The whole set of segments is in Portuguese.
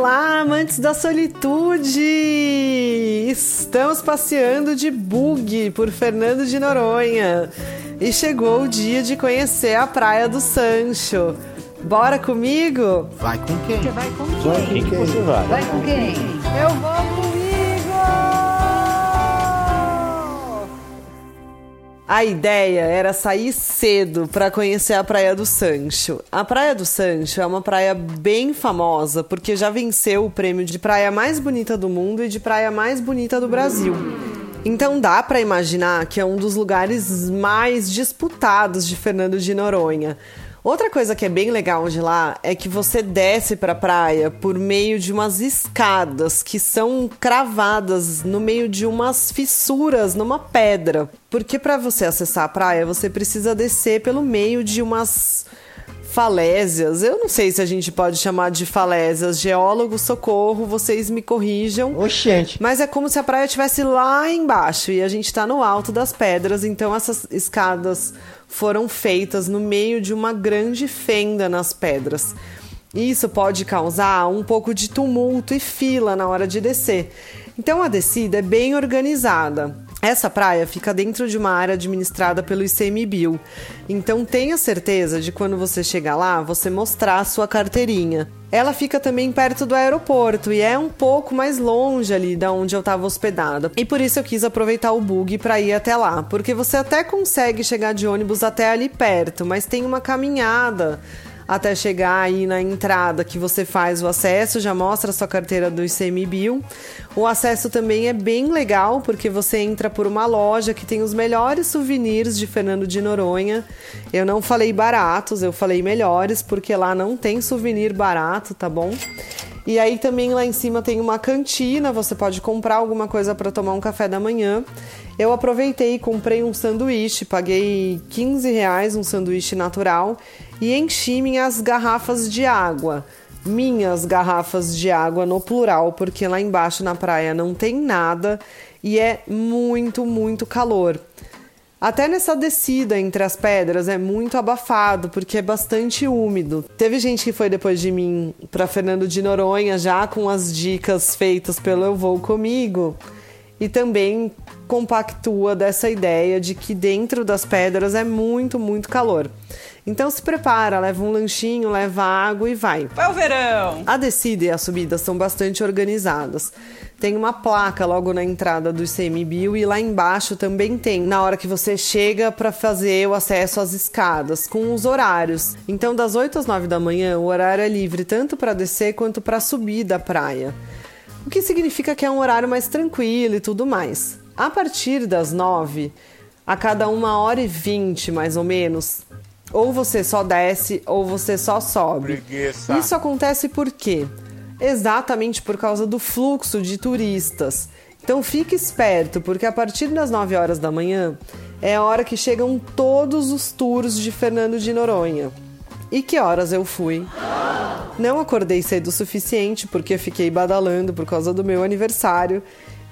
Olá, amantes da solitude! Estamos passeando de bug por Fernando de Noronha e chegou o dia de conhecer a Praia do Sancho. Bora comigo? Vai com quem? Você vai com Vai quem? com quem? Você vai? Vai com quem? Eu vou A ideia era sair cedo para conhecer a Praia do Sancho. A Praia do Sancho é uma praia bem famosa porque já venceu o prêmio de praia mais bonita do mundo e de praia mais bonita do Brasil. Então dá para imaginar que é um dos lugares mais disputados de Fernando de Noronha. Outra coisa que é bem legal de lá é que você desce para a praia por meio de umas escadas que são cravadas no meio de umas fissuras numa pedra. Porque para você acessar a praia, você precisa descer pelo meio de umas falésias. Eu não sei se a gente pode chamar de falésias. Geólogo, socorro, vocês me corrijam. Oxente. Mas é como se a praia estivesse lá embaixo e a gente está no alto das pedras, então essas escadas foram feitas no meio de uma grande fenda nas pedras. Isso pode causar um pouco de tumulto e fila na hora de descer. Então a descida é bem organizada. Essa praia fica dentro de uma área administrada pelo ICMBio. Então tenha certeza de quando você chegar lá, você mostrar a sua carteirinha. Ela fica também perto do aeroporto e é um pouco mais longe ali da onde eu estava hospedada. E por isso eu quis aproveitar o bug para ir até lá, porque você até consegue chegar de ônibus até ali perto, mas tem uma caminhada até chegar aí na entrada que você faz o acesso, já mostra a sua carteira do ICMBio. O acesso também é bem legal porque você entra por uma loja que tem os melhores souvenirs de Fernando de Noronha. Eu não falei baratos, eu falei melhores porque lá não tem souvenir barato, tá bom? E aí também lá em cima tem uma cantina, você pode comprar alguma coisa para tomar um café da manhã. Eu aproveitei e comprei um sanduíche, paguei 15 reais um sanduíche natural e enchi minhas garrafas de água. Minhas garrafas de água no plural, porque lá embaixo na praia não tem nada e é muito, muito calor. Até nessa descida entre as pedras é muito abafado, porque é bastante úmido. Teve gente que foi depois de mim para Fernando de Noronha já com as dicas feitas pelo Eu Vou Comigo e também compactua dessa ideia de que dentro das pedras é muito, muito calor. Então se prepara, leva um lanchinho, leva água e vai. Vai o verão! A descida e a subida são bastante organizadas. Tem uma placa logo na entrada do ICMBio e lá embaixo também tem, na hora que você chega para fazer o acesso às escadas, com os horários. Então, das 8 às 9 da manhã, o horário é livre tanto para descer quanto para subir da praia. O que significa que é um horário mais tranquilo e tudo mais. A partir das 9, a cada uma hora e 20 mais ou menos, ou você só desce ou você só sobe. Preguiça. Isso acontece por quê? Exatamente por causa do fluxo de turistas. Então fique esperto, porque a partir das 9 horas da manhã é a hora que chegam todos os tours de Fernando de Noronha. E que horas eu fui? Não acordei cedo o suficiente porque fiquei badalando por causa do meu aniversário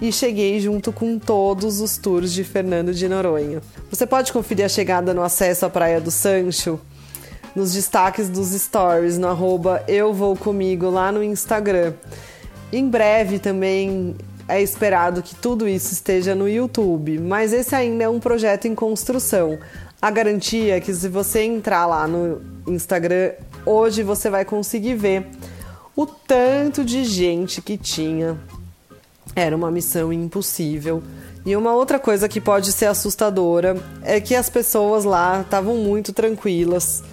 e cheguei junto com todos os tours de Fernando de Noronha. Você pode conferir a chegada no acesso à Praia do Sancho nos destaques dos stories no arroba eu vou comigo lá no Instagram. Em breve também é esperado que tudo isso esteja no YouTube, mas esse ainda é um projeto em construção. A garantia é que se você entrar lá no Instagram hoje você vai conseguir ver o tanto de gente que tinha. Era uma missão impossível. E uma outra coisa que pode ser assustadora é que as pessoas lá estavam muito tranquilas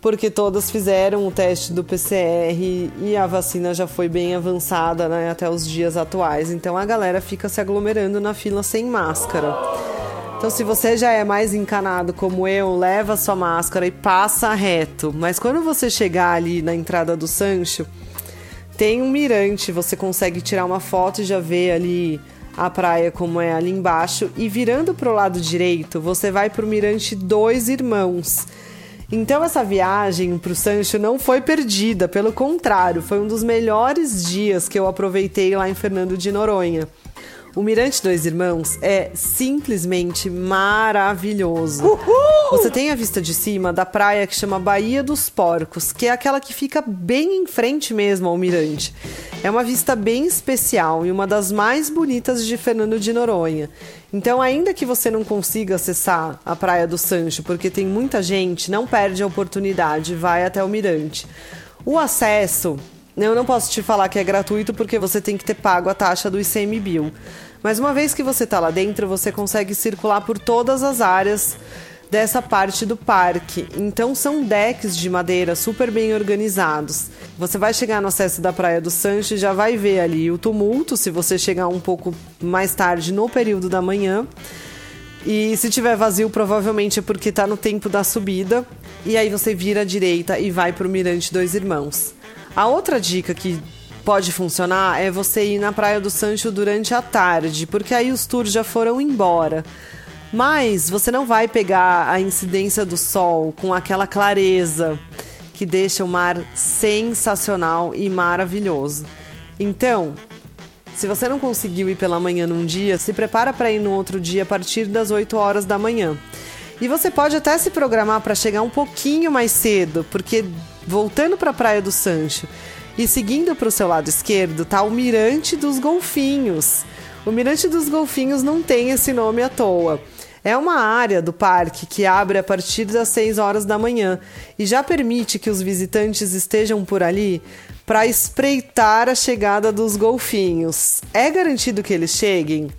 porque todas fizeram o teste do PCR e a vacina já foi bem avançada né, até os dias atuais. Então a galera fica se aglomerando na fila sem máscara. Então, se você já é mais encanado como eu, leva sua máscara e passa reto. Mas quando você chegar ali na entrada do Sancho, tem um mirante, você consegue tirar uma foto e já ver ali a praia como é ali embaixo. E virando para o lado direito, você vai para o mirante Dois Irmãos. Então essa viagem para o Sancho não foi perdida, pelo contrário, foi um dos melhores dias que eu aproveitei lá em Fernando de Noronha. O Mirante Dois Irmãos é simplesmente maravilhoso. Uhul! Você tem a vista de cima da praia que chama Baía dos Porcos, que é aquela que fica bem em frente mesmo ao mirante. É uma vista bem especial e uma das mais bonitas de Fernando de Noronha. Então, ainda que você não consiga acessar a Praia do Sancho, porque tem muita gente, não perde a oportunidade, vai até o mirante. O acesso eu não posso te falar que é gratuito porque você tem que ter pago a taxa do ICMBio. Mas uma vez que você está lá dentro, você consegue circular por todas as áreas dessa parte do parque. Então são decks de madeira super bem organizados. Você vai chegar no acesso da Praia do Sancho e já vai ver ali o tumulto se você chegar um pouco mais tarde no período da manhã. E se tiver vazio, provavelmente é porque está no tempo da subida. E aí você vira à direita e vai para o Mirante Dois Irmãos. A outra dica que pode funcionar é você ir na Praia do Sancho durante a tarde, porque aí os tours já foram embora. Mas você não vai pegar a incidência do sol com aquela clareza que deixa o mar sensacional e maravilhoso. Então, se você não conseguiu ir pela manhã num dia, se prepara para ir no outro dia a partir das 8 horas da manhã. E você pode até se programar para chegar um pouquinho mais cedo, porque voltando para a Praia do Sancho e seguindo para o seu lado esquerdo, tá o Mirante dos Golfinhos. O Mirante dos Golfinhos não tem esse nome à toa. É uma área do parque que abre a partir das 6 horas da manhã e já permite que os visitantes estejam por ali para espreitar a chegada dos golfinhos. É garantido que eles cheguem?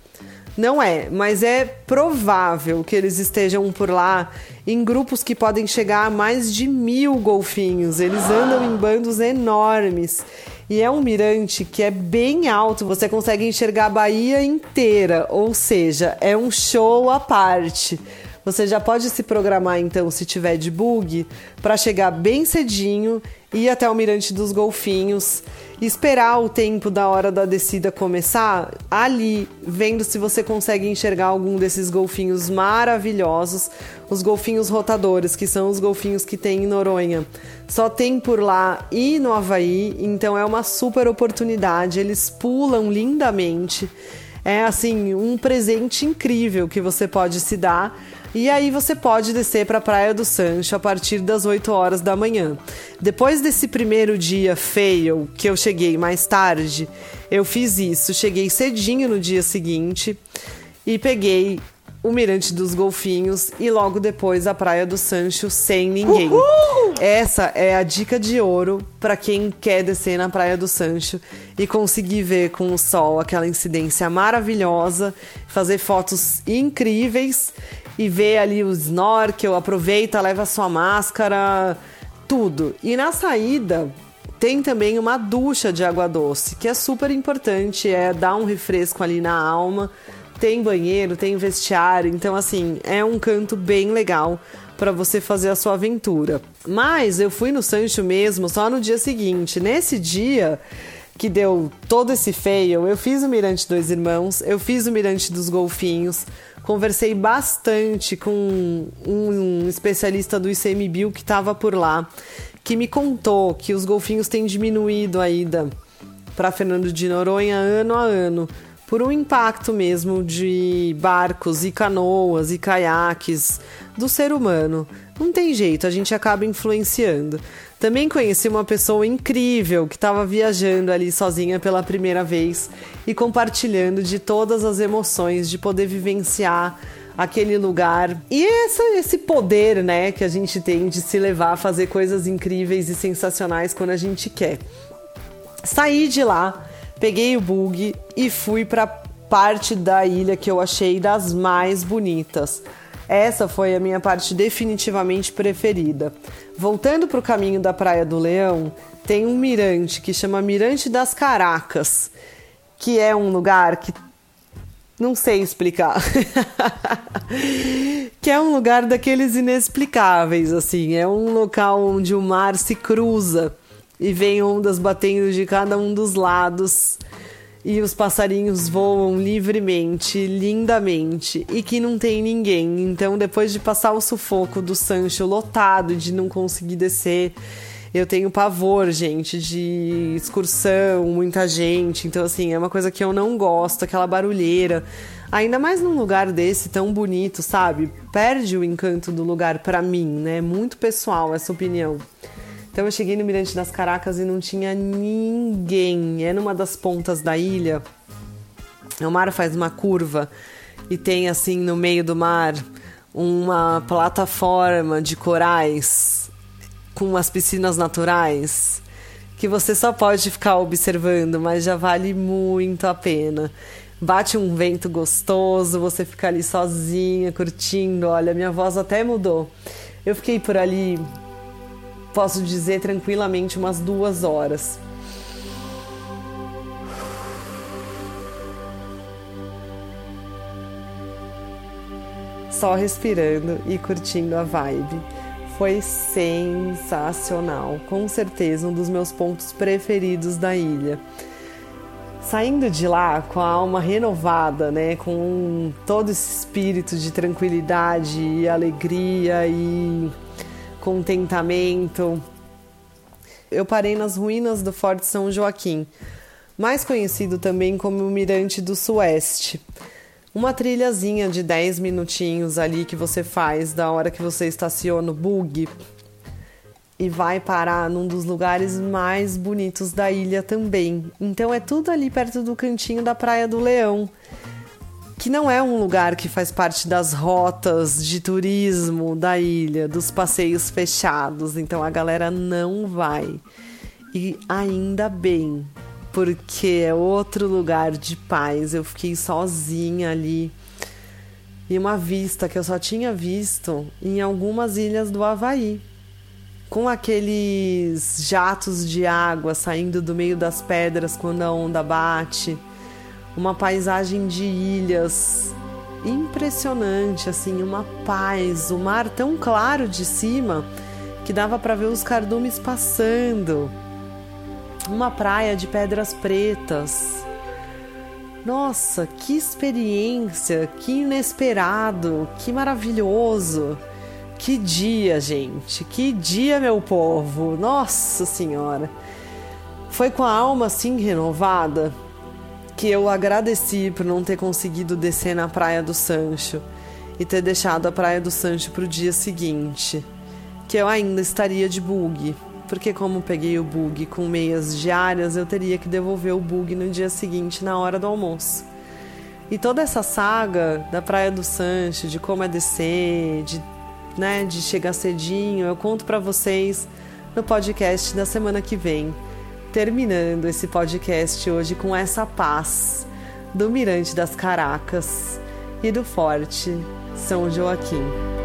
Não é, mas é provável que eles estejam por lá em grupos que podem chegar a mais de mil golfinhos. Eles andam em bandos enormes. E é um mirante que é bem alto, você consegue enxergar a Bahia inteira, ou seja, é um show à parte. Você já pode se programar então, se tiver de bug, para chegar bem cedinho, ir até o Mirante dos Golfinhos, esperar o tempo da hora da descida começar ali, vendo se você consegue enxergar algum desses golfinhos maravilhosos, os golfinhos rotadores, que são os golfinhos que tem em Noronha. Só tem por lá e no Havaí, então é uma super oportunidade. Eles pulam lindamente. É assim, um presente incrível que você pode se dar e aí você pode descer para a Praia do Sancho a partir das 8 horas da manhã. Depois desse primeiro dia fail, que eu cheguei mais tarde, eu fiz isso. Cheguei cedinho no dia seguinte e peguei o Mirante dos Golfinhos e logo depois a Praia do Sancho sem ninguém. Uhul! Essa é a dica de ouro para quem quer descer na Praia do Sancho e conseguir ver com o sol aquela incidência maravilhosa, fazer fotos incríveis e vê ali o snorkel, aproveita, leva sua máscara, tudo. E na saída tem também uma ducha de água doce, que é super importante, é dar um refresco ali na alma. Tem banheiro, tem vestiário, então assim, é um canto bem legal para você fazer a sua aventura. Mas eu fui no Sancho mesmo só no dia seguinte. Nesse dia, que deu todo esse fail, eu fiz o Mirante Dois Irmãos, eu fiz o Mirante dos Golfinhos, conversei bastante com um, especialista do ICMBio que estava por lá, que me contou que os golfinhos têm diminuído a ida para Fernando de Noronha ano a ano, por um impacto mesmo de barcos e canoas e caiaques do ser humano. Não tem jeito, a gente acaba influenciando. Também conheci uma pessoa incrível que estava viajando ali sozinha pela primeira vez e compartilhando de todas as emoções de poder vivenciar aquele lugar. E esse poder, né, que a gente tem de se levar a fazer coisas incríveis e sensacionais quando a gente quer. Saí de lá, peguei o bug e fui para parte da ilha que eu achei das mais bonitas. Essa foi a minha parte definitivamente preferida. Voltando para o caminho da Praia do Leão, tem um mirante que chama Mirante das Caracas, que é um lugar que não sei explicar. que é um lugar daqueles inexplicáveis, assim. É um local onde o mar se cruza e vem ondas batendo de cada um dos lados e os passarinhos voam livremente, lindamente, e que não tem ninguém. Então, depois de passar o sufoco do Sancho lotado, de não conseguir descer, Eu tenho pavor, gente, de excursão, muita gente. Então, assim, é uma coisa que eu não gosto, aquela barulheira. Ainda mais num lugar desse tão bonito, sabe? Perde o encanto do lugar para mim, né? Muito pessoal essa opinião. Então eu cheguei no Mirante das Caracas e não tinha ninguém. É numa das pontas da ilha. O mar faz uma curva e tem assim no meio do mar uma plataforma de corais com umas piscinas naturais que você só pode ficar observando, mas já vale muito a pena. Bate um vento gostoso, você fica ali sozinha, curtindo. Olha, minha voz até mudou. Eu fiquei por ali posso dizer tranquilamente umas duas horas. Só respirando e curtindo a vibe. Foi sensacional, com certeza um dos meus pontos preferidos da ilha. Saindo de lá com a alma renovada, né, com todo esse espírito de tranquilidade e alegria e contentamento. Eu parei nas ruínas do Forte São Joaquim, mais conhecido também como o Mirante do Sueste. Uma trilhazinha de 10 minutinhos ali que você faz da hora que você estaciona o bug e vai parar num dos lugares mais bonitos da ilha também. Então é tudo ali perto do cantinho da Praia do Leão que não é um lugar que faz parte das rotas de turismo da ilha, dos passeios fechados, então a galera não vai. E ainda bem, porque é outro lugar de paz. Eu fiquei sozinha ali. E uma vista que eu só tinha visto em algumas ilhas do Havaí. Com aqueles jatos de água saindo do meio das pedras quando a onda bate uma paisagem de ilhas impressionante, assim, uma paz, o mar tão claro de cima que dava para ver os cardumes passando. Uma praia de pedras pretas. Nossa, que experiência, que inesperado, que maravilhoso. Que dia, gente, que dia, meu povo. Nossa Senhora. Foi com a alma assim renovada que eu agradeci por não ter conseguido descer na Praia do Sancho e ter deixado a Praia do Sancho para o dia seguinte, que eu ainda estaria de bug, porque como peguei o bug com meias diárias, eu teria que devolver o bug no dia seguinte na hora do almoço. E toda essa saga da Praia do Sancho, de como é descer, de, né, de chegar cedinho, eu conto para vocês no podcast da semana que vem terminando esse podcast hoje com essa paz do Mirante das Caracas e do Forte São Joaquim.